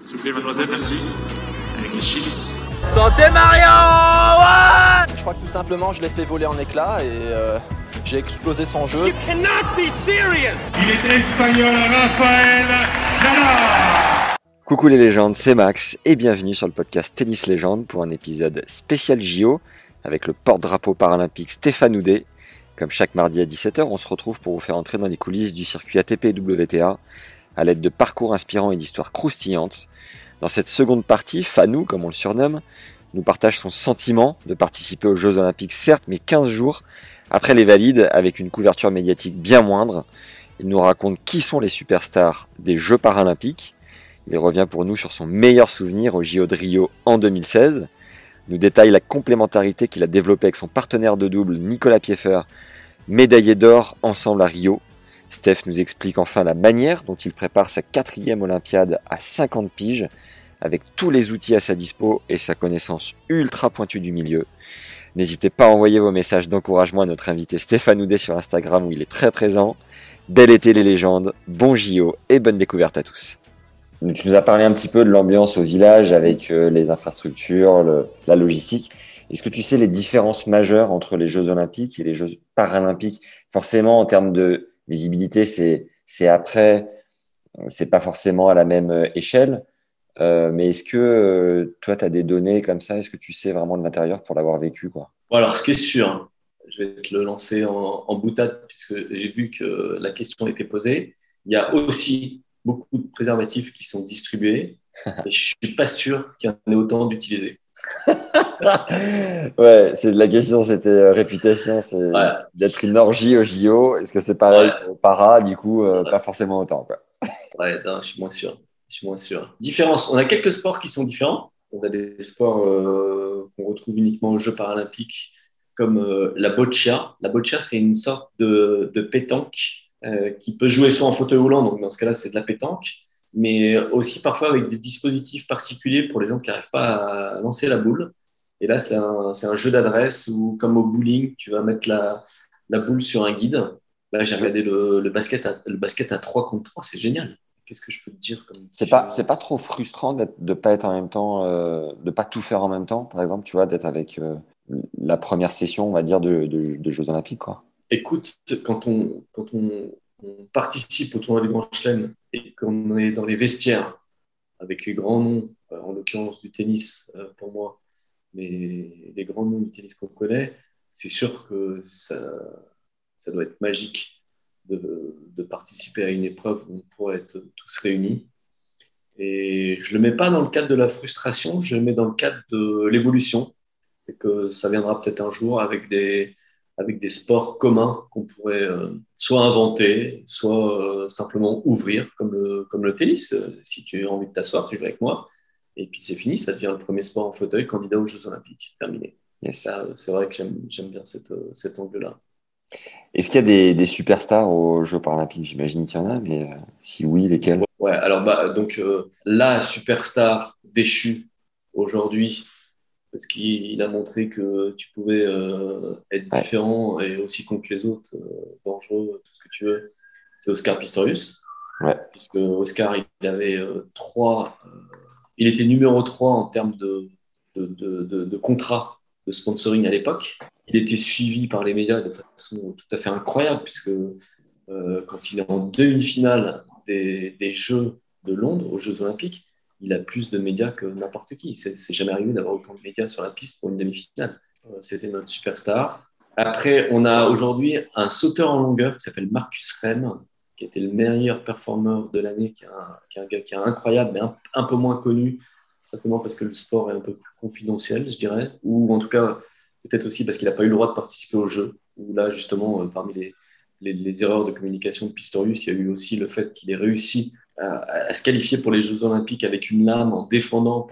S'il vous plaît, mademoiselle, merci. Avec les chips. Santé Mario ouais Je crois que tout simplement, je l'ai fait voler en éclats et euh, j'ai explosé son jeu. cannot be serious Il est espagnol, Raphaël Nadal Coucou les légendes, c'est Max et bienvenue sur le podcast Tennis Légende pour un épisode spécial JO avec le porte-drapeau paralympique Stéphane Houdet. Comme chaque mardi à 17h, on se retrouve pour vous faire entrer dans les coulisses du circuit ATP et WTA à l'aide de parcours inspirants et d'histoires croustillantes. Dans cette seconde partie, Fanou, comme on le surnomme, nous partage son sentiment de participer aux Jeux Olympiques, certes, mais 15 jours après les valides, avec une couverture médiatique bien moindre. Il nous raconte qui sont les superstars des Jeux Paralympiques. Il revient pour nous sur son meilleur souvenir au JO de Rio en 2016. Nous détaille la complémentarité qu'il a développée avec son partenaire de double Nicolas Pieffer, médaillé d'or ensemble à Rio. Steph nous explique enfin la manière dont il prépare sa quatrième Olympiade à 50 piges, avec tous les outils à sa dispo et sa connaissance ultra pointue du milieu. N'hésitez pas à envoyer vos messages d'encouragement à notre invité Stéphane Houdet sur Instagram où il est très présent. Bel été les légendes, bon JO et bonne découverte à tous. Tu nous as parlé un petit peu de l'ambiance au village avec euh, les infrastructures, la logistique. Est-ce que tu sais les différences majeures entre les Jeux Olympiques et les Jeux Paralympiques? Forcément, en termes de visibilité, c'est c'est après, c'est pas forcément à la même euh, échelle. Euh, mais est-ce que euh, toi, tu as des données comme ça? Est-ce que tu sais vraiment de l'intérieur pour l'avoir vécu quoi? Bon, alors, ce qui est sûr, hein, je vais te le lancer en, en boutade puisque j'ai vu que la question était posée. Il y a aussi beaucoup de préservatifs qui sont distribués et je suis pas sûr qu'il y en ait autant d'utilisés. Ouais, c'est la question, c'était euh, réputation, c'est Ouais. d'être une orgie au JO. Est-ce que c'est pareil Ouais. au para? Du coup, euh, Ouais. pas forcément autant. Quoi. Ouais, non, je suis moins sûr. Je suis moins sûr. Différence. On a quelques sports qui sont différents. On a des sports euh, qu'on retrouve uniquement aux Jeux paralympiques, comme la boccia. La boccia, c'est une sorte de, de pétanque qui peut jouer soit en fauteuil roulant, donc dans ce cas-là, c'est de la pétanque, mais aussi parfois avec des dispositifs particuliers pour les gens qui n'arrivent pas à lancer la boule. Et là, c'est un, jeu d'adresse où, comme au bowling, tu vas mettre la, la boule sur un guide. Là, j'ai regardé le, le basket à, le basket à 3 contre 3, c'est génial. Qu'est-ce que je peux te dire C'est pas, c'est pas trop frustrant de pas être en même temps, euh, de pas tout faire en même temps, par exemple, tu vois, d'être avec euh, la première session, on va dire, de, de, de Jeux Olympiques, quoi. Écoute, quand on, quand on, on participe au tournoi du Grand Chelem et qu'on est dans les vestiaires avec les grands noms, euh, en l'occurrence du tennis pour moi, mais les grands noms du tennis qu'on connaît, c'est sûr que ça, doit être magique de, participer à une épreuve où on pourrait être tous réunis. Et je ne le mets pas dans le cadre de la frustration, je le mets dans le cadre de l'évolution. Et que ça viendra peut-être un jour avec des, avec des sports communs qu'on pourrait euh, soit inventer, soit euh, simplement ouvrir, comme le, comme le tennis. Euh, si tu as envie de t'asseoir, tu joues avec moi. Et puis c'est fini, ça devient le premier sport en fauteuil candidat aux Jeux Olympiques. Terminé. Yes. Ça, c'est vrai que j'aime, bien cette, euh, cet angle-là. Est-ce qu'il y a des, des superstars aux Jeux Paralympiques? J'imagine qu'il y en a, mais euh, si oui, lesquels? Ouais, alors bah, donc euh, la superstar déchue aujourd'hui, parce qu'il a montré que tu pouvais euh, être Ouais. différent et aussi contre les autres, dangereux, tout ce que tu veux, c'est Oscar Pistorius. Ouais. Puisque Oscar, il avait trois, il était numéro 3 en termes de, de, de, contrat de sponsoring à l'époque. Il était suivi par les médias de façon tout à fait incroyable, puisque euh, quand il est en demi-finale des, Jeux de Londres, aux Jeux Olympiques, il a plus de médias que n'importe qui. C'est jamais arrivé d'avoir autant de médias sur la piste pour une demi-finale. Euh, C'était notre superstar. Après, on a aujourd'hui un sauteur en longueur qui s'appelle Marcus Rennes, qui était le meilleur performeur de l'année, qui, est un- gars qui est incroyable, mais un, peu moins connu, certainement parce que le sport est un peu plus confidentiel, je dirais, ou en tout cas, peut-être aussi parce qu'il n'a pas eu le droit de participer au jeu, où là, justement, euh, parmi les, erreurs de communication de Pistorius, il y a eu aussi le fait qu'il ait réussi à, se qualifier pour les Jeux Olympiques avec une lame en défendant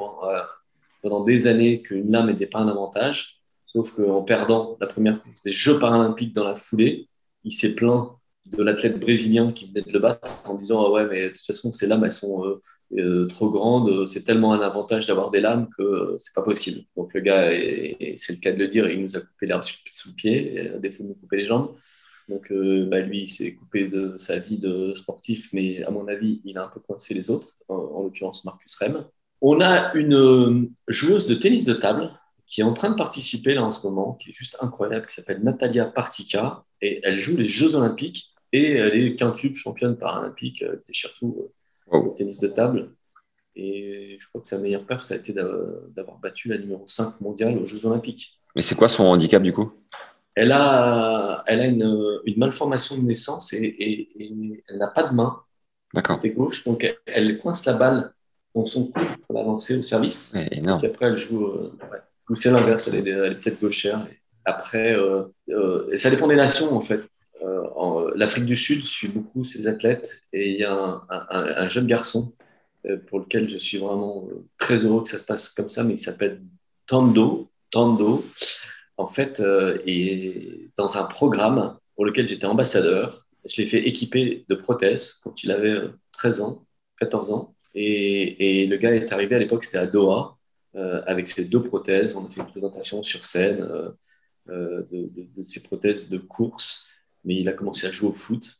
pendant, des années qu'une lame n'était pas un avantage. Sauf qu'en perdant la première course des Jeux paralympiques dans la foulée, il s'est plaint de l'athlète brésilien qui venait de le battre en disant ah ouais mais de toute façon ces lames elles sont euh, euh, trop grandes c'est tellement un avantage d'avoir des lames que c'est pas possible. Donc le gars c'est le cas de le dire il nous a coupé l'herbe sous le pied à défaut de nous couper les jambes. Donc euh, bah, lui il s'est coupé de sa vie de sportif mais à mon avis il a un peu coincé les autres en, l'occurrence Marcus Rem. On a une joueuse de tennis de table qui est en train de participer là en ce moment, qui est juste incroyable, qui s'appelle Natalia Partica, et elle joue les Jeux Olympiques et elle est quintuple championne paralympique, elle était surtout au tennis de table. Et je crois que sa meilleure perf, ça a été d'avoir battu la numéro 5 mondiale aux Jeux Olympiques. Mais c'est quoi son handicap du coup? Elle a, elle a une, une malformation de naissance et, elle n'a pas de main. D'accord. Côté gauche, donc elle, coince la balle dans son cou pour la lancer au service. Et après, elle joue. Euh, Ou c'est l'inverse, elle est, est peut-être gauchère. après, euh, euh, ça dépend des nations en fait. L'Afrique du Sud suit beaucoup ses athlètes et il y a un, jeune garçon euh, pour lequel je suis vraiment euh, très heureux que ça se passe comme ça, mais il s'appelle Tando. Tando, en fait, euh, est dans un programme pour lequel j'étais ambassadeur. Je l'ai fait équiper de prothèses quand il avait 13 ans, 14 ans. Et, le gars est arrivé à l'époque, c'était à Doha, avec ses deux prothèses. On a fait une présentation sur scène de, de, ses prothèses de course mais il a commencé à jouer au foot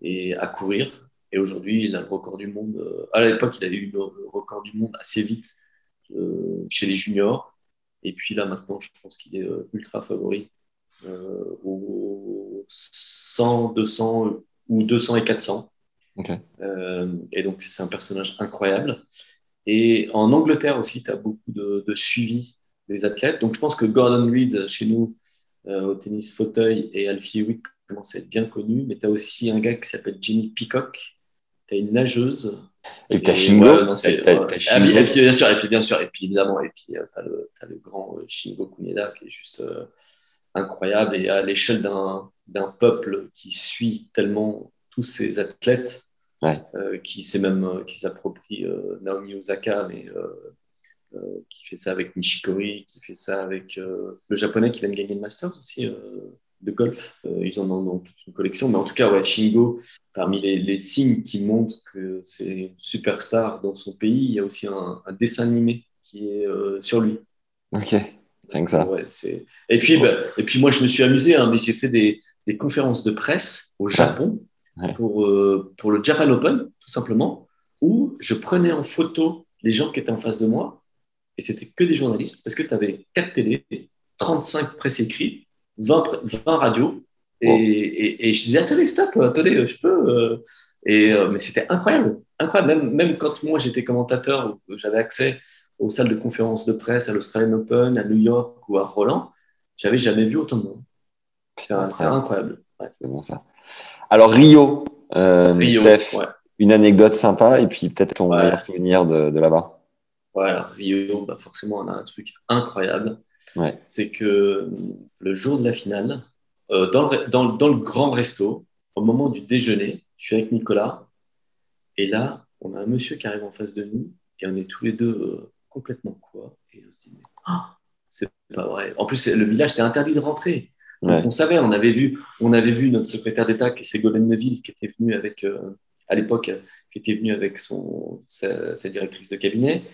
et à courir. Et aujourd'hui, il a le record du monde. Euh, à l'époque, il avait eu le record du monde assez vite euh, chez les juniors. Et puis là, maintenant, je pense qu'il est euh, ultra favori aux 100, 200 ou 200 et 400. et donc, c'est un personnage incroyable. Et en Angleterre aussi, tu as beaucoup de, suivi des athlètes. Donc, je pense que Gordon Reed, chez nous, au tennis fauteuil, et Alfie Wick commence à être bien connu, mais tu as aussi un gars qui s'appelle Jenny Peacock, tu as une nageuse. Et tu as Shingo. et puis bien sûr, et puis bien sûr, et puis évidemment, et puis euh, tu as, le grand euh, Shingo Kuneda qui est juste euh, incroyable. Et à l'échelle d'un peuple qui suit tellement tous ces athlètes, qui sait même qui s'approprie Naomi Osaka, mais qui fait ça avec Nishikori, qui fait ça avec le japonais qui vient de gagner le Masters aussi, de golf. Euh, ils en ont toute une collection. Mais en tout cas, ouais, Shingo, parmi les, signes qui montrent que c'est une superstar dans son pays, il y a aussi un, dessin animé qui est euh, sur lui. Ok, rien que ça. Ouais, et, puis, bah, et puis moi, je me suis amusé, hein, mais j'ai fait des, des, conférences de presse au Japon pour, euh, pour le Japan Open, tout simplement, où je prenais en photo les gens qui étaient en face de moi, et c'était que des journalistes, parce que tu avais 4 télé, 35 presse écrits, 20, 20 radios. Et, et, je disais, attendez, stop, attendez, je peux. Euh. Et, euh, mais c'était incroyable. incroyable. Même, même quand moi j'étais commentateur, j'avais accès aux salles de conférences de presse à l'Australian Open, à New York ou à Roland, j'avais jamais vu autant de monde. C'est incroyable. C'est bon ça. Alors Rio, euh, Steph, une anecdote sympa et puis peut-être ton meilleur souvenir de, de là-bas. Ouais, Rio, bah forcément, on a un truc incroyable c'est que le jour de la finale, euh, dans, le, dans, le, grand resto, au moment du déjeuner, je suis avec Nicolas, et là, on a un monsieur qui arrive en face de nous, et on est tous les deux euh, complètement quoi. Et on se dit, ah, c'est pas vrai. En plus, le village, c'est interdit de rentrer. on savait, on avait vu, on avait vu notre secrétaire d'État, qui Ségolène Neville, qui était venu avec, euh, à l'époque, qui était venu avec son, sa, directrice de cabinet.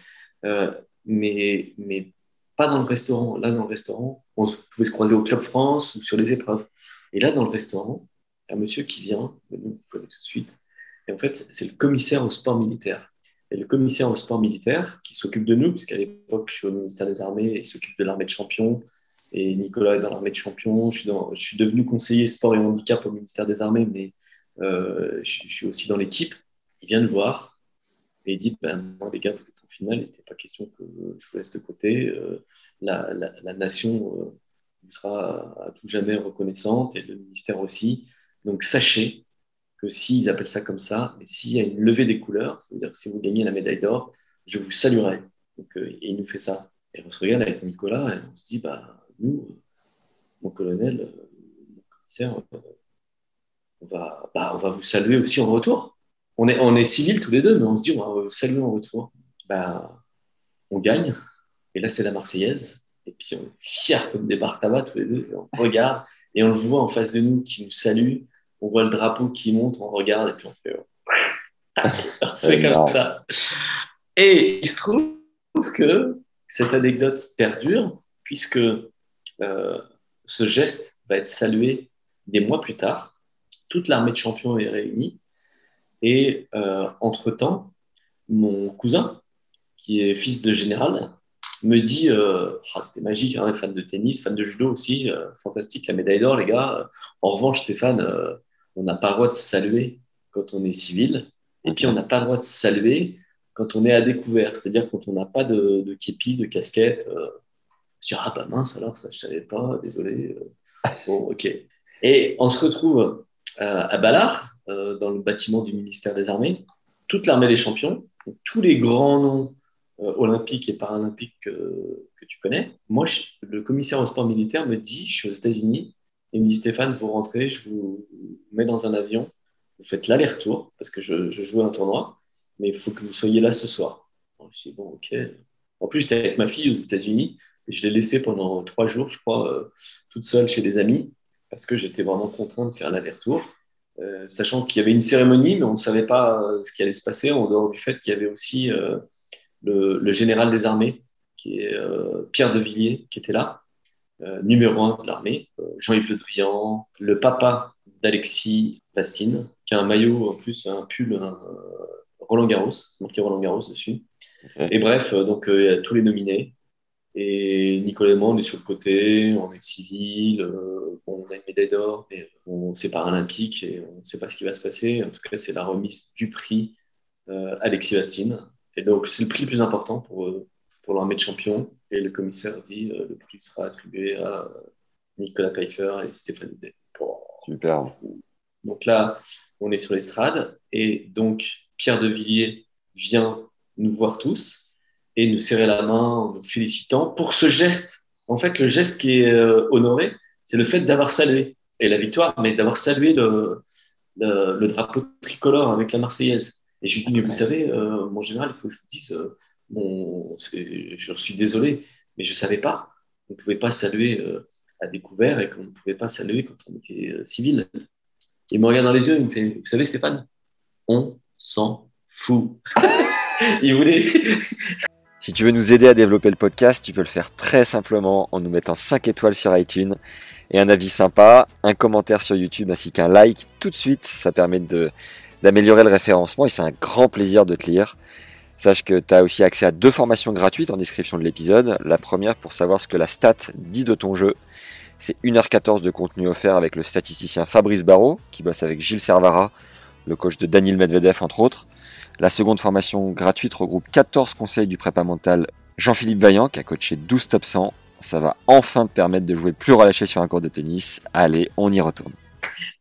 mais, mais pas dans le restaurant. Là, dans le restaurant, on pouvait se croiser au Club France ou sur les épreuves. Et là, dans le restaurant, un monsieur qui vient, vous connaissez tout de suite, et en fait, c'est le commissaire au sport militaire. Et le commissaire au sport militaire qui s'occupe de nous, puisqu'à l'époque, je suis au ministère des Armées, il s'occupe de l'armée de champion, et Nicolas est dans l'armée de champion. Je suis, je suis, devenu conseiller sport et handicap au ministère des Armées, mais euh, je, suis aussi dans l'équipe. Il vient de voir, et il dit ben, moi, les gars, vous êtes en finale, il n'était pas question que je vous laisse de côté. Euh, la, nation euh, vous sera à tout jamais reconnaissante et le ministère aussi. Donc, sachez que s'ils appellent ça comme ça, mais s'il y a une levée des couleurs, c'est-à-dire si vous gagnez la médaille d'or, je vous saluerai. Donc, euh, et il nous fait ça. Et on se regarde avec Nicolas et on se dit bah, nous, mon colonel, mon commissaire, on va, bah, on va vous saluer aussi en retour on est, on est civils tous les deux, mais on se dit, on va en retour. Bah, on gagne. Et là, c'est la Marseillaise. Et puis, on est fiers comme des bar tabac tous les deux. on regarde et on le voit en face de nous qui nous salue. On voit le drapeau qui monte, on regarde et puis on fait. on se fait comme ça. Et il se trouve que cette anecdote perdure puisque euh, ce geste va être salué des mois plus tard. Toute l'armée de champions est réunie. Et euh, entre-temps, mon cousin, qui est fils de général, me dit euh, ah, c'était magique, hein, fan de tennis, fan de judo aussi, euh, fantastique la médaille d'or, les gars. En revanche, Stéphane, on n'a pas le droit de se saluer quand on est civil, et puis on n'a pas le droit de se saluer quand on est à découvert, c'est-à-dire quand on n'a pas de, képi, de casquette. sur ah bah mince, alors ça je savais pas, désolé. bon, ok. Et on se retrouve à Ballard, dans le bâtiment du ministère des Armées, toute l'armée des champions, tous les grands noms euh, olympiques et paralympiques que, tu connais. Moi, le commissaire au sport militaire me dit, je suis aux États-Unis, il me dit Stéphane, vous rentrez, je vous mets dans un avion, vous faites l'aller-retour, parce que je, je joue un tournoi, mais il faut que vous soyez là ce soir. je dis, bon, ok. En plus, j'étais avec ma fille aux États-Unis, et je l'ai laissée pendant trois jours, je crois, euh, toute seule chez des amis, parce que j'étais vraiment contraint de faire l'aller-retour. Euh, sachant qu'il y avait une cérémonie, mais on ne savait pas euh, ce qui allait se passer, en dehors du fait qu'il y avait aussi euh, le, général des armées, qui est Pierre de Villiers, qui était là, numéro un de l'armée, Jean-Yves Le Drian, le papa d'Alexis Vastine, qui a un maillot, en plus, un pull Roland Garros, c'est marqué Roland Garros dessus. Et bref, donc il y a tous les nominés. Et Nicolas et moi, on est sur le côté, on est civil, euh, on a une médaille d'or, mais on c'est paralympique et on ne sait pas ce qui va se passer. En tout cas, c'est la remise du prix euh, Alexis Bastine. Et donc, c'est le prix le plus important pour, euh, pour l'armée de champions. Et le commissaire dit le prix sera attribué à Nicolas Pfeiffer et Stéphane Houdet. Super. Donc là, on est sur l'estrade. Et donc, Pierre de Villiers vient nous voir tous et nous serrer la main en nous félicitant pour ce geste. En fait, le geste qui est euh, honoré, c'est le fait d'avoir salué, et la victoire, mais d'avoir salué le, drapeau tricolore avec la Marseillaise. Et je lui dis, mais vous savez, euh, mon général, il faut que je vous dise, euh, je suis désolé, mais je ne savais pas. On ne pouvait pas saluer à découvert et qu'on ne pouvait pas saluer quand on était civil. Il me regarde dans les yeux, il me fait, vous savez, Stéphane, on s'en fout. il voulait. Si tu veux nous aider à développer le podcast, tu peux le faire très simplement en nous mettant 5 étoiles sur iTunes et un avis sympa, un commentaire sur YouTube ainsi qu'un like tout de suite. Ça permet d'améliorer le référencement et c'est un grand plaisir de te lire. Sache que tu as aussi accès à deux formations gratuites en description de l'épisode. La première pour savoir ce que la stat dit de ton jeu. C'est 1h14 de contenu offert avec le statisticien Fabrice Barrault, qui bosse avec Gilles Servara, le coach de Daniel Medvedev entre autres. La seconde formation gratuite regroupe 14 conseils du prépa mental Jean-Philippe Vaillant qui a coaché 12 top 100. Ça va enfin te permettre de jouer plus relâché sur un cours de tennis. Allez, on y retourne.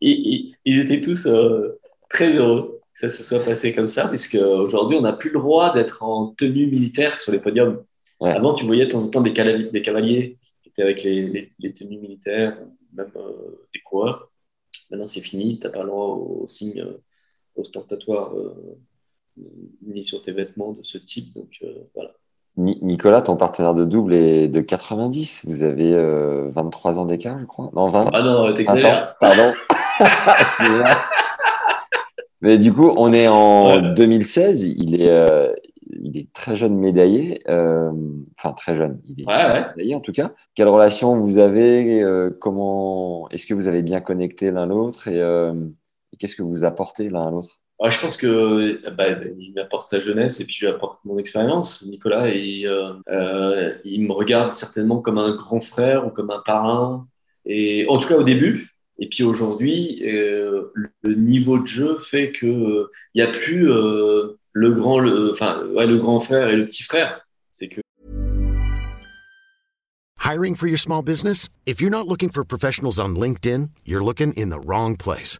Ils, étaient tous euh, très heureux que ça se soit passé comme ça, puisque aujourd'hui, on n'a plus le droit d'être en tenue militaire sur les podiums. Avant, tu voyais de temps en temps des, cavaliers, qui étaient avec les, tenues militaires, même euh, des coureurs. Maintenant, c'est fini, tu n'as pas le droit au signe euh, ostentatoire ni sur tes vêtements de ce type. Donc euh, voilà. Nicolas, ton partenaire de double est de 90. Vous avez 23 euh, ans d'écart, je crois. Non, 20. Ah non, t'exagères. Pardon. Mais du coup, on est en 2016. Il est, euh, il est très jeune médaillé. enfin, très jeune. Il est médaillé en tout cas. Quelle relation vous avez Comment Est-ce que vous avez bien connecté l'un l'autre et qu'est-ce que vous apportez l'un à l'autre? Je pense que bah, il m'apporte sa jeunesse et puis je lui apporte mon expérience. Nicolas, et, euh, euh, il me regarde certainement comme un grand frère ou comme un parrain. Et en tout cas au début. Et puis aujourd'hui, euh, le niveau de jeu fait que il n'y a plus le grand, le, enfin ouais, le grand frère et le petit frère. C'est que Hiring for your small business? If you're not looking for professionals on LinkedIn, you're looking in the wrong place.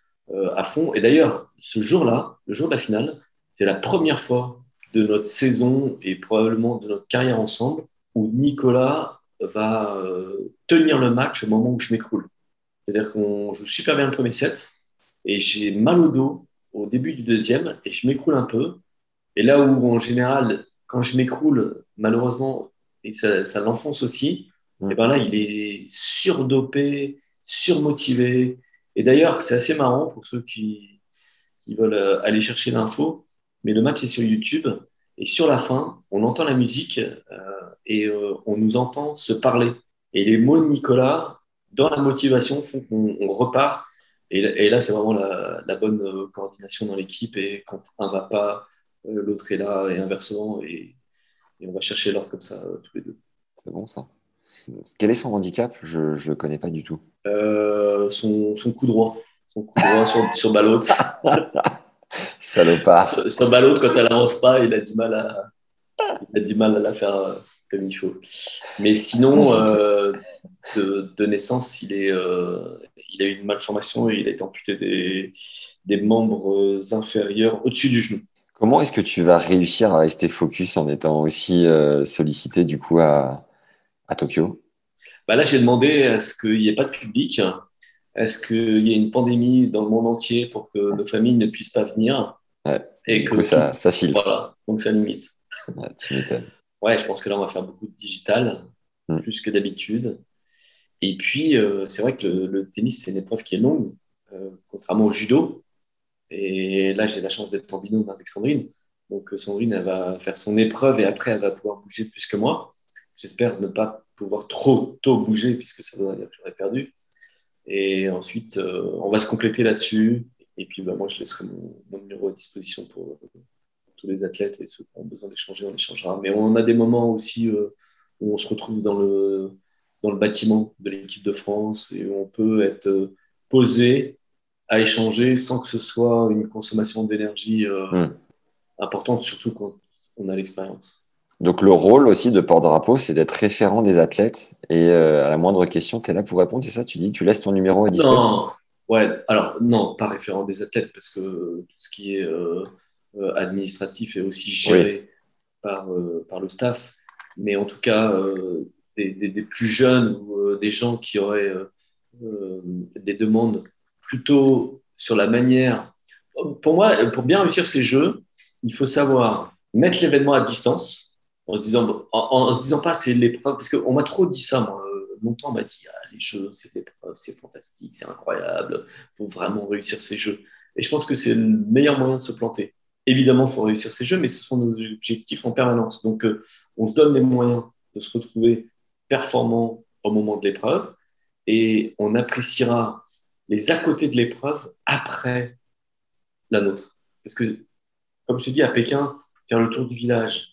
à fond. Et d'ailleurs, ce jour-là, le jour de la finale, c'est la première fois de notre saison et probablement de notre carrière ensemble où Nicolas va euh, tenir le match au moment où je m'écroule. C'est-à-dire qu'on joue super bien le premier set et j'ai mal au dos au début du deuxième et je m'écroule un peu. Et là où en général, quand je m'écroule, malheureusement, et ça, ça l'enfonce aussi, et ben là, il est surdopé, surmotivé. Et d'ailleurs, c'est assez marrant pour ceux qui, veulent euh, aller chercher l'info, mais le match est sur YouTube. Et sur la fin, on entend la musique euh, et euh, on nous entend se parler. Et les mots de Nicolas, dans la motivation, font qu'on repart. Et, là, c'est vraiment la, bonne coordination dans l'équipe. Et quand un va pas, l'autre est là, et inversement. Et, on va chercher l'ordre comme ça, tous les deux. C'est bon, ça. Quel est son handicap? Je ne le connais pas du tout. son, coup droit. Son coup droit sur, sur Balotte. Salopard. sur, sur quand elle avance pas, il a du mal à, il a du mal à la faire comme il faut. Mais sinon, euh, de, naissance, il, est, euh, il a eu une malformation et il a été amputé des, des membres inférieurs au-dessus du genou. Comment est-ce que tu vas réussir à rester focus en étant aussi euh, sollicité du coup à, à Tokyo bah Là, j'ai demandé à ce qu'il n'y ait pas de public, est-ce qu'il y ait une pandémie dans le monde entier pour que nos familles ne puissent pas venir? Et que ça, ça filtre. Voilà, donc ça limite. Ouais, tu m'étonnes ouais, je pense que là, on va faire beaucoup de digital, mm. plus que d'habitude. Et puis, euh, c'est vrai que le, tennis, c'est une épreuve qui est longue, euh, contrairement au judo. Et là, j'ai la chance d'être en binôme avec Sandrine. Donc, euh, Sandrine, elle va faire son épreuve et après, elle va pouvoir bouger plus que moi. J'espère ne pas pouvoir trop tôt bouger puisque ça voudrait dire que j'aurais perdu. Et ensuite, on va se compléter là-dessus. Et puis, bah, moi, je laisserai mon, numéro à disposition pour, tous les athlètes et ceux qui ont besoin d'échanger, on échangera. Mais on a des moments aussi euh, où on se retrouve dans le, dans le bâtiment de l'équipe de France et où on peut être euh, posé à échanger sans que ce soit une consommation d'énergie euh, hmm. importante, surtout quand on a l'expérience. Donc le rôle aussi de porte-drapeau, c'est d'être référent des athlètes et à la moindre question, tu es là pour répondre, c'est ça? Tu dis, tu laisses ton numéro à disposition Non, ouais, alors non, pas référent des athlètes parce que tout ce qui est euh, administratif et aussi géré par, euh, par le staff. Mais en tout cas, euh, des, des, plus jeunes ou des gens qui auraient des demandes plutôt sur la manière. Pour moi, pour bien réussir ces jeux, il faut savoir mettre l'événement à distance en se disant, en, se disant pas c'est l'épreuve, parce qu'on m'a trop dit ça, moi. Longtemps, on m'a dit ah, les jeux, c'est l'épreuve, c'est fantastique, c'est incroyable, faut vraiment réussir ces jeux. Et je pense que c'est le meilleur moyen de se planter. Évidemment, il faut réussir ces jeux, mais ce sont nos objectifs en permanence. Donc, euh, on se donne les moyens de se retrouver performant au moment de l'épreuve et on appréciera les à côté de l'épreuve après la nôtre. Parce que, comme je te dis, à Pékin, faire le tour du village,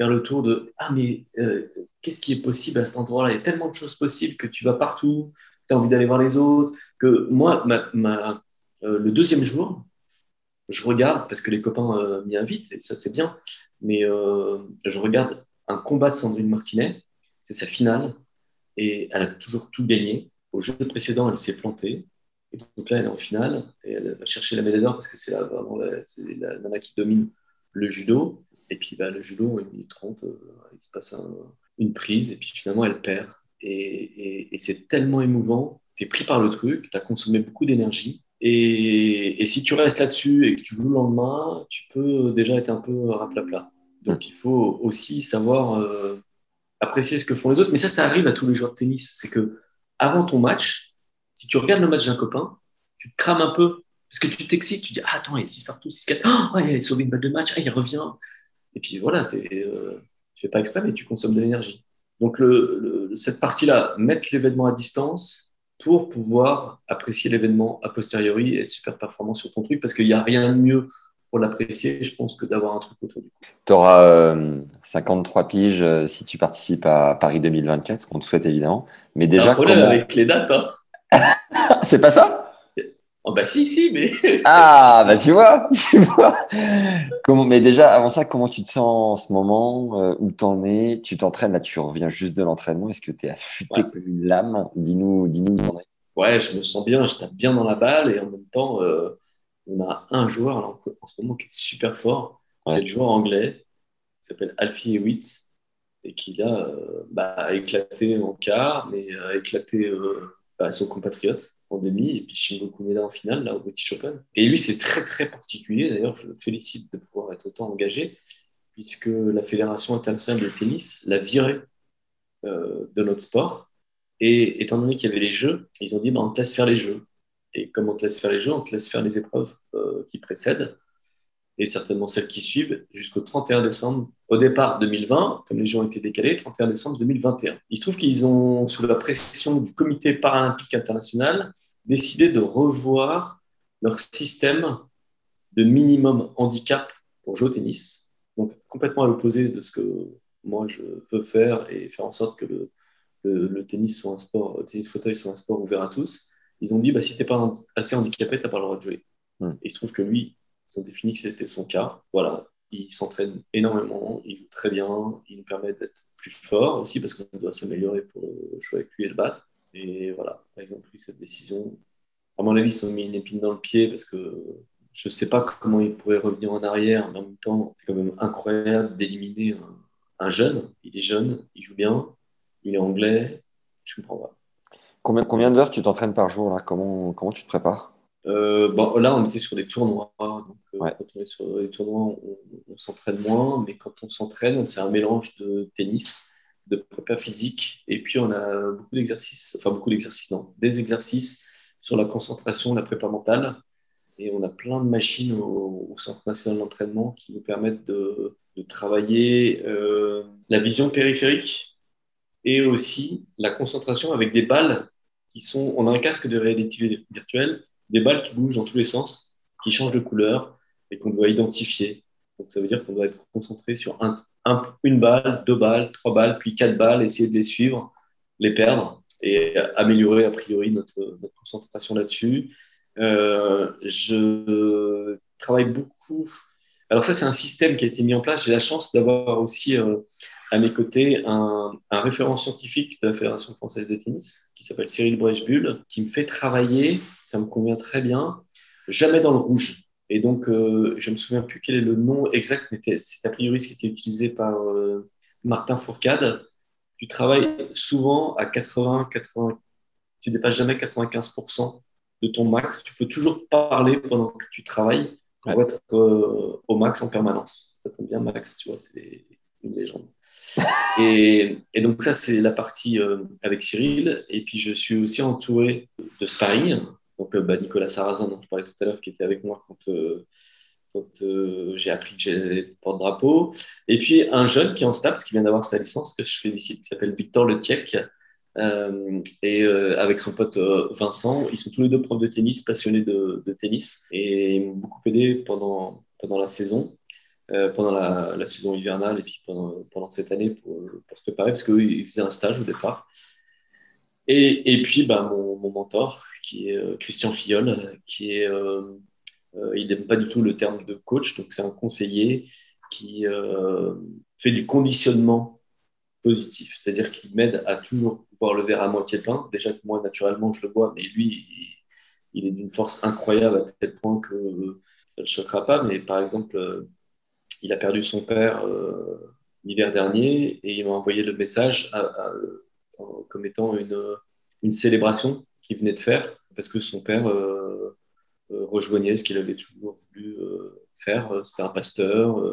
faire le tour de Ah, mais euh, qu'est-ce qui est possible à cet endroit-là? Il y a tellement de choses possibles que tu vas partout, tu as envie d'aller voir les autres. Que moi, ma, euh, le deuxième jour, je regarde, parce que les copains euh, m'y invitent, et ça c'est bien, mais je regarde un combat de Sandrine Martinet, c'est sa finale, et elle a toujours tout gagné. Au jeu précédent, elle s'est plantée, et donc là, elle est en finale, et elle va chercher la médaille d'or, parce que c'est vraiment la, la, nana qui domine le judo, et puis bah, le judo, en 1 minute 30, euh, il se passe une prise, et puis finalement, elle perd. Et, c'est tellement émouvant, tu es pris par le truc, tu as consommé beaucoup d'énergie, et, si tu restes là-dessus et que tu joues le lendemain, tu peux déjà être un peu raplapla. Donc il faut aussi savoir euh, apprécier ce que font les autres. Mais ça, ça arrive à tous les joueurs de tennis. C'est que avant ton match, si tu regardes le match d'un copain, tu te crames un peu parce que tu t'excites, tu dis ah, attends, il y a 6 partout, 6-4, oh, il a sauvé une balle de match, ah, il revient. Et puis voilà, tu ne euh, fais pas exprès, mais tu consommes de l'énergie. Donc le, cette partie-là, mettre l'événement à distance, pour pouvoir apprécier l'événement a posteriori et être super performant sur ton truc parce qu'il n'y a rien de mieux pour l'apprécier, je pense, que d'avoir un truc autour du. Tu auras 53 piges euh, si tu participes à Paris 2024, ce qu'on te souhaite évidemment. Mais déjà, un problème avec les dates. Hein. C'est pas ça? Oh bah si, si, mais... Ah, bah tu vois, tu vois. Comment, mais déjà, avant ça, comment tu te sens en ce moment? Euh, Où t'en es? Tu t'entraînes, là, tu reviens juste de l'entraînement. Est-ce que tu es affûté comme une lame? Dis-nous dis-nous où t'en es. Ouais, je me sens bien, je tape bien dans la balle et en même temps, euh, on a un joueur en, ce moment qui est super fort, ouais. le joueur anglais, qui s'appelle Alfie Hewitt et qui là euh, bah, a éclaté en quart, mais a éclaté bah, son compatriote en demi, et puis Shingo Kuneda en finale, là, au British Open. Et lui, c'est très, très particulier. D'ailleurs, je le félicite de pouvoir être autant engagé, puisque la Fédération internationale de tennis l'a viré euh, de notre sport. Et étant donné qu'il y avait les jeux, ils ont dit bah, on te laisse faire les jeux. Et comme on te laisse faire les jeux, on te laisse faire les épreuves euh, qui précèdent et certainement celles qui suivent, jusqu'au 31 décembre, au départ 2020, comme les Jeux ont été décalés, 31 décembre 2021. Il se trouve qu'ils ont, sous la pression du Comité paralympique international, décidé de revoir leur système de minimum handicap pour jouer au tennis. Donc complètement à l'opposé de ce que moi je veux faire et faire en sorte que le, le, tennis soit un sport, le tennis fauteuil soit un sport ouvert à tous. Ils ont dit bah, si tu n'es pas assez handicapé, tu n'as pas le droit de jouer. Hmm. Et il se trouve que lui, ils ont défini que c'était son cas. Voilà, il s'entraîne énormément, il joue très bien, il nous permet d'être plus fort aussi parce qu'on doit s'améliorer pour jouer avec lui et le battre. Et voilà, ils ont pris cette décision. À mon avis, ils ont mis une épine dans le pied parce que je ne sais pas comment il pourrait revenir en arrière, en même temps, c'est quand même incroyable d'éliminer un, jeune. Il est jeune, il joue bien, il est anglais, je comprends pas. Combien, combien d'heures tu t'entraînes par jour là? Comment, comment tu te prépares? Euh, bon, là, on était sur des tournois. Donc, euh, quand on est sur des tournois, on, s'entraîne moins. Mais quand on s'entraîne, c'est un mélange de tennis, de prépa physique. Et puis, on a beaucoup d'exercices, enfin, beaucoup d'exercices, non, des exercices sur la concentration, la prépa mentale. Et on a plein de machines au, Centre national d'entraînement qui nous permettent de, de travailler euh, la vision périphérique et aussi la concentration avec des balles qui sont. On a un casque de réalité virtuelle des balles qui bougent dans tous les sens, qui changent de couleur et qu'on doit identifier. Donc ça veut dire qu'on doit être concentré sur un, une balle, deux balles, trois balles, puis quatre balles, essayer de les suivre, les perdre et améliorer a priori notre, concentration là-dessus. Euh, je travaille beaucoup. Alors ça, c'est un système qui a été mis en place. J'ai la chance d'avoir aussi euh, à mes côtés un, référent scientifique de la Fédération française de tennis qui s'appelle Cyril Brechbull, qui me fait travailler, ça me convient très bien, jamais dans le rouge. Et donc, euh, je ne me souviens plus quel est le nom exact, mais c'est a priori ce qui était utilisé par euh, Martin Fourcade. Tu travailles souvent à 80, 80, tu dépasses jamais 95% de ton max. Tu peux toujours parler pendant que tu travailles pour être euh, au max en permanence. Ça tombe bien, Max, tu vois, c'est une légende. Et, donc ça, c'est la partie avec Cyril. Et puis je suis aussi entouré de sparring. Donc euh, bah, Nicolas Sarrazin, dont je parlais tout à l'heure, qui était avec moi quand, euh, quand j'ai appris que j'allais porte-drapeau. Et puis un jeune qui est en STAPS, qui vient d'avoir sa licence, que je félicite, qui s'appelle Victor Letiec. et avec son pote Vincent, ils sont tous les deux profs de tennis, passionnés de, tennis, et ils m'ont beaucoup aidé pendant, pendant la saison. Euh, pendant la, saison hivernale et puis pendant, pendant cette année pour, pour se préparer parce qu'ils faisaient un stage au départ. Et, et puis bah, mon, mentor, qui est euh, Christian Fillol, qui est, euh, il n'aime pas du tout le terme de coach, donc c'est un conseiller qui fait du conditionnement positif, c'est-à-dire qu'il m'aide à toujours voir le verre à moitié plein. Déjà que moi, naturellement, je le vois, mais lui, il, est d'une force incroyable à tel point que ça ne le choquera pas. Mais par exemple, il a perdu son père euh, l'hiver dernier et il m'a envoyé le message comme étant une, une célébration qu'il venait de faire parce que son père euh, euh, rejoignait ce qu'il avait toujours voulu faire. C'était un pasteur,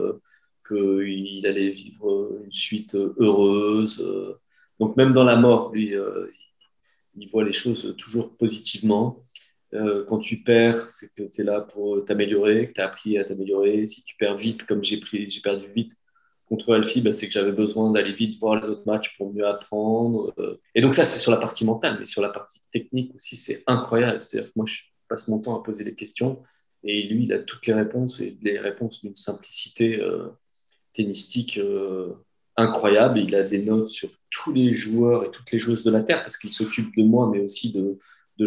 qu'il allait vivre une suite heureuse. donc même dans la mort, lui, il voit les choses toujours positivement. Euh, quand tu perds, c'est que tu es là pour t'améliorer, que tu as appris à t'améliorer. Si tu perds vite, comme j'ai perdu vite contre Alfie, bah, c'est que j'avais besoin d'aller vite voir les autres matchs pour mieux apprendre. Euh. Et donc ça, c'est sur la partie mentale, mais sur la partie technique aussi, c'est incroyable. C'est-à-dire que moi, je passe mon temps à poser des questions Et lui, il a toutes les réponses et les réponses d'une simplicité euh, tennistique euh, incroyable. Il a des notes sur tous les joueurs et toutes les joueuses de la Terre parce qu'il s'occupe de moi, mais aussi de,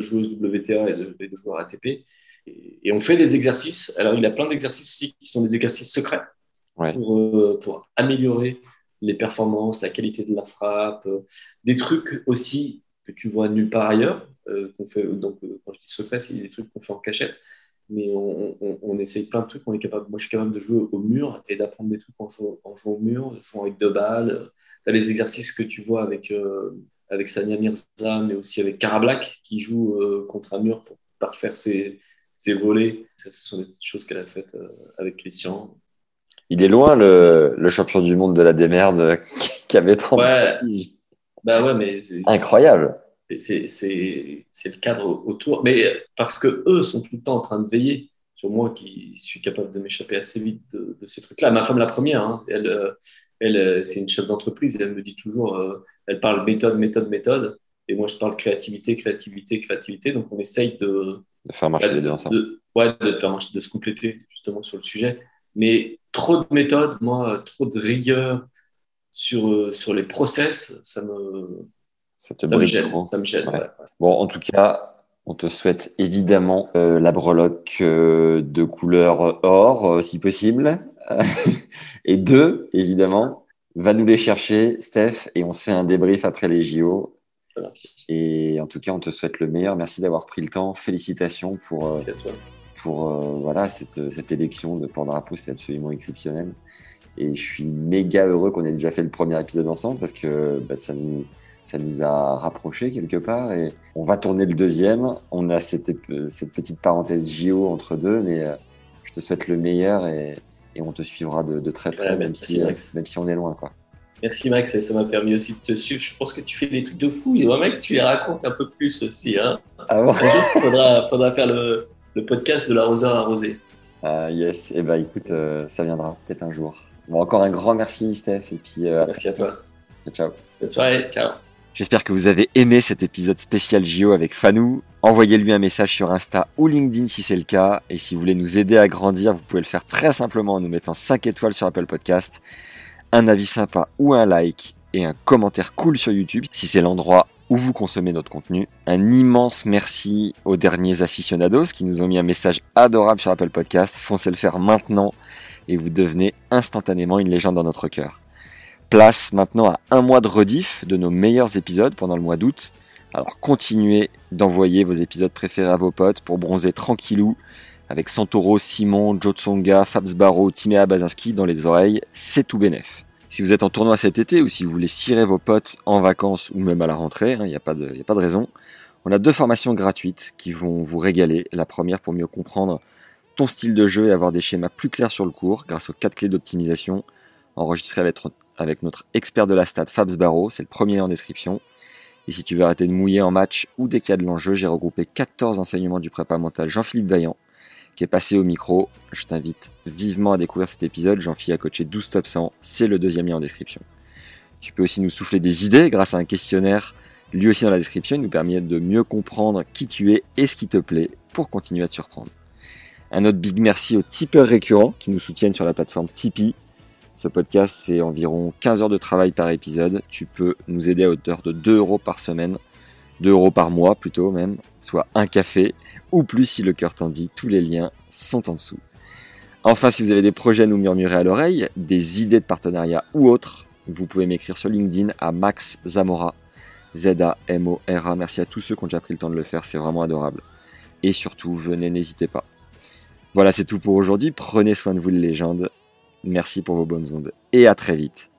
joueuses WTA et de joueurs ATP. Et, on fait des exercices. Alors, il a plein d'exercices aussi qui sont des exercices secrets pour, euh, pour, améliorer les performances, la qualité de la frappe, euh, des trucs aussi que tu vois nulle part ailleurs. Euh, donc, quand je dis secret, c'est des trucs qu'on fait en cachette. Mais on, essaye plein de trucs. On est capable, moi, je suis capable de jouer au mur et d'apprendre des trucs en jouant, au mur, en jouant avec deux balles. Tu as les exercices que tu vois avec, avec Sania Mirza, mais aussi avec Karablack, qui joue contre un mur pour parfaire ses, ses volets. ce sont des choses qu'elle a faites euh, avec Christian. Il est loin le, le, champion du monde de la démerde qui avait 30 ouais. Bah ouais, mais Incroyable. C'est le cadre autour. Mais parce que eux sont tout le temps en train de veiller sur moi qui suis capable de m'échapper assez vite de, de ces trucs-là. Ma femme, la première, hein, elle, euh, elle euh, c'est une chef d'entreprise. Elle me dit toujours, elle parle méthode, méthode, méthode. Et moi, je parle créativité, créativité, créativité. Donc, on essaye de, de faire marcher les deux ensemble. Ouais, de, faire marcher, de se compléter justement sur le sujet. Mais trop de méthodes, moi, trop de rigueur sur, euh, sur les process, ça me, ça te ça me gêne. Trop. Ça me gêne ouais. Bon, en tout cas, on te souhaite évidemment euh, la breloque euh, de couleur or, euh, si possible. et deux, évidemment, va nous les chercher, Steph, et on se fait un débrief après les JO. Et en tout cas, on te souhaite le meilleur. Merci d'avoir pris le temps. Félicitations pour, pour euh, voilà, cette, cette, élection de porte-drapeau. C'est absolument exceptionnel. Et je suis méga heureux qu'on ait déjà fait le premier épisode ensemble parce que bah, ça, nous, ça nous a rapprochés quelque part. Et on va tourner le deuxième. On a cette, cette petite parenthèse JO entre deux, mais euh, je te souhaite le meilleur et, et on te suivra de, de très près, ouais, même, si, même si on est loin. Quoi. Merci Max, ça m'a permis aussi de te suivre. Je pense que tu fais des trucs de fou. Il mec, que tu les racontes un peu plus aussi. Hein. Ah bon? Un jour, il faudra, faudra, faire le, le, podcast de l'arroseur arrosé. Ah yes, et eh ben écoute, euh, ça viendra peut-être un jour. Bon, encore un grand merci Steph et puis euh, merci à toi. Ciao. Bonne soirée, ciao. J'espère que vous avez aimé cet épisode spécial JO avec Fanou. Envoyez-lui un message sur Insta ou LinkedIn si c'est le cas. Et si vous voulez nous aider à grandir, vous pouvez le faire très simplement en nous mettant 5 étoiles sur Apple Podcast un avis sympa ou un like et un commentaire cool sur YouTube si c'est l'endroit où vous consommez notre contenu. Un immense merci aux derniers aficionados qui nous ont mis un message adorable sur Apple Podcast. Foncez le faire maintenant et vous devenez instantanément une légende dans notre cœur. Place maintenant à un mois de rediff de nos meilleurs épisodes pendant le mois d'août. Alors continuez d'envoyer vos épisodes préférés à vos potes pour bronzer tranquillou avec Santoro, Simon, Joe Tsonga, Fabs Barro, Timéa Bazinski dans les oreilles, c'est tout bénef. Si vous êtes en tournoi cet été ou si vous voulez cirer vos potes en vacances ou même à la rentrée, il hein, n'y a, pas de, raison, on a deux formations gratuites qui vont vous régaler. La première pour mieux comprendre ton style de jeu et avoir des schémas plus clairs sur le cours grâce aux quatre clés d'optimisation enregistrées avec, notre expert de la stat Fabs Barro, c'est le premier en description. Et si tu veux arrêter de mouiller en match ou dès de l'enjeu, j'ai regroupé 14 enseignements du prépa mental Jean-Philippe Vaillant qui est passé au micro. Je t'invite vivement à découvrir cet épisode. Jean-Philippe a coaché 12 top 100. C'est le deuxième lien en description. Tu peux aussi nous souffler des idées grâce à un questionnaire, lui aussi dans la description. Il nous permet de mieux comprendre qui tu es et ce qui te plaît pour continuer à te surprendre. Un autre big merci aux tipeurs récurrents qui nous soutiennent sur la plateforme Tipeee. Ce podcast, c'est environ 15 heures de travail par épisode. Tu peux nous aider à hauteur de 2 euros par semaine, 2 euros par mois plutôt même, soit un café ou plus si le cœur t'en dit. Tous les liens sont en dessous. Enfin, si vous avez des projets à nous murmurer à l'oreille, des idées de partenariat ou autres, vous pouvez m'écrire sur LinkedIn à Max Zamora, Z-A-M-O-R-A. Merci à tous ceux qui ont déjà pris le temps de le faire, c'est vraiment adorable. Et surtout, venez, n'hésitez pas. Voilà, c'est tout pour aujourd'hui. Prenez soin de vous, les légendes. Merci pour vos bonnes ondes. Et à très vite.